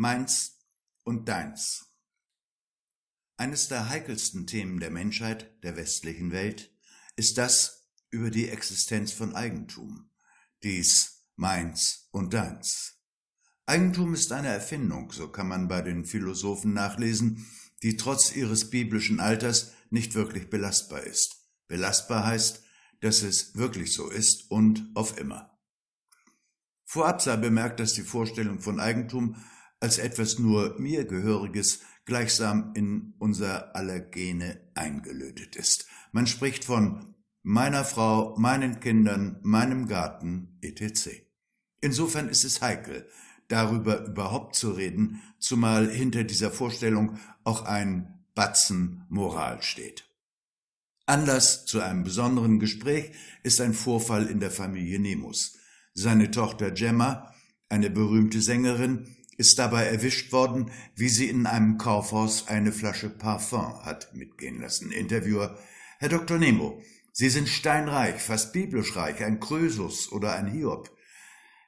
Meins und deins. Eines der heikelsten Themen der Menschheit, der westlichen Welt, ist das über die Existenz von Eigentum. Dies meins und deins. Eigentum ist eine Erfindung, so kann man bei den Philosophen nachlesen, die trotz ihres biblischen Alters nicht wirklich belastbar ist. Belastbar heißt, dass es wirklich so ist und auf immer. Vorab sei bemerkt, dass die Vorstellung von Eigentum als etwas nur mir Gehöriges gleichsam in unser aller Gene eingelötet ist. Man spricht von meiner Frau, meinen Kindern, meinem Garten, etc. Insofern ist es heikel, darüber überhaupt zu reden, zumal hinter dieser Vorstellung auch ein Batzen Moral steht. Anlass zu einem besonderen Gespräch ist ein Vorfall in der Familie Nemus. Seine Tochter Gemma, eine berühmte Sängerin, ist dabei erwischt worden, wie sie in einem Kaufhaus eine Flasche Parfum hat mitgehen lassen. Interviewer Herr Dr. Nemo, Sie sind steinreich, fast biblisch reich, ein Krösus oder ein Hiob.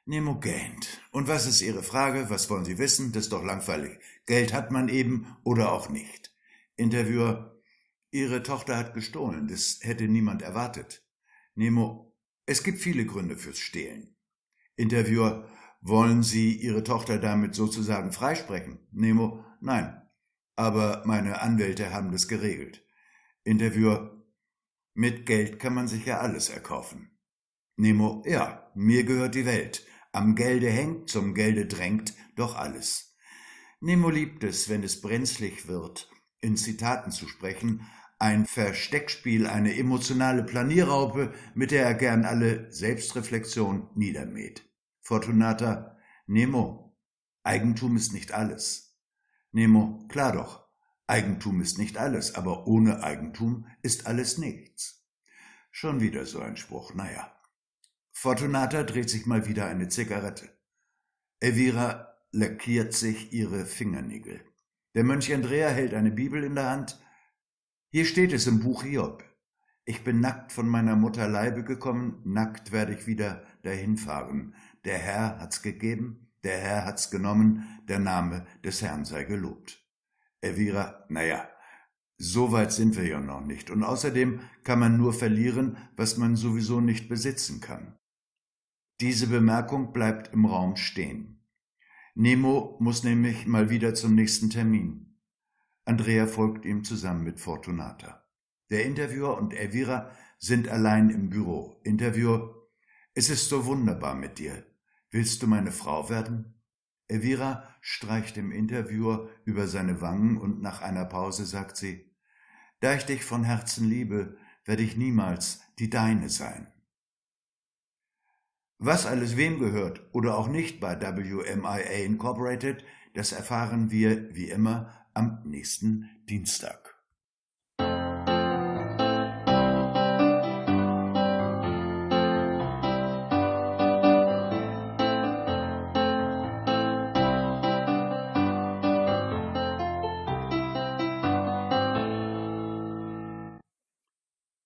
Nemo gähnt. Und was ist Ihre Frage? Was wollen Sie wissen? Das ist doch langweilig. Geld hat man eben oder auch nicht. Interviewer Ihre Tochter hat gestohlen, das hätte niemand erwartet. Nemo, es gibt viele Gründe fürs Stehlen. Interviewer, wollen Sie Ihre Tochter damit sozusagen freisprechen? Nemo, nein, aber meine Anwälte haben das geregelt. Interviewer, mit Geld kann man sich ja alles erkaufen. Nemo, ja, mir gehört die Welt. Am Gelde hängt, zum Gelde drängt, doch alles. Nemo liebt es, wenn es brenzlig wird, in Zitaten zu sprechen, ein Versteckspiel, eine emotionale Planierraupe, mit der er gern alle Selbstreflexion niedermäht. Fortunata, Nemo, Eigentum ist nicht alles. Nemo, klar doch, Eigentum ist nicht alles, aber ohne Eigentum ist alles nichts. Schon wieder so ein Spruch, naja. Fortunata dreht sich mal wieder eine Zigarette. Elvira lackiert sich ihre Fingernägel. Der Mönch Andrea hält eine Bibel in der Hand, hier steht es im Buch Hiob. Ich bin nackt von meiner Mutter Leibe gekommen, nackt werde ich wieder dahin fahren. Der Herr hat's gegeben, der Herr hat's genommen, der Name des Herrn sei gelobt. Elvira, naja, so weit sind wir ja noch nicht. Und außerdem kann man nur verlieren, was man sowieso nicht besitzen kann. Diese Bemerkung bleibt im Raum stehen. Nemo muss nämlich mal wieder zum nächsten Termin. Andrea folgt ihm zusammen mit Fortunata. Der Interviewer und Elvira sind allein im Büro. Interviewer, es ist so wunderbar mit dir. Willst du meine Frau werden? Elvira streicht dem Interviewer über seine Wangen und nach einer Pause sagt sie, da ich dich von Herzen liebe, werde ich niemals die deine sein. Was alles wem gehört oder auch nicht bei WMIA Incorporated, das erfahren wir wie immer am nächsten Dienstag.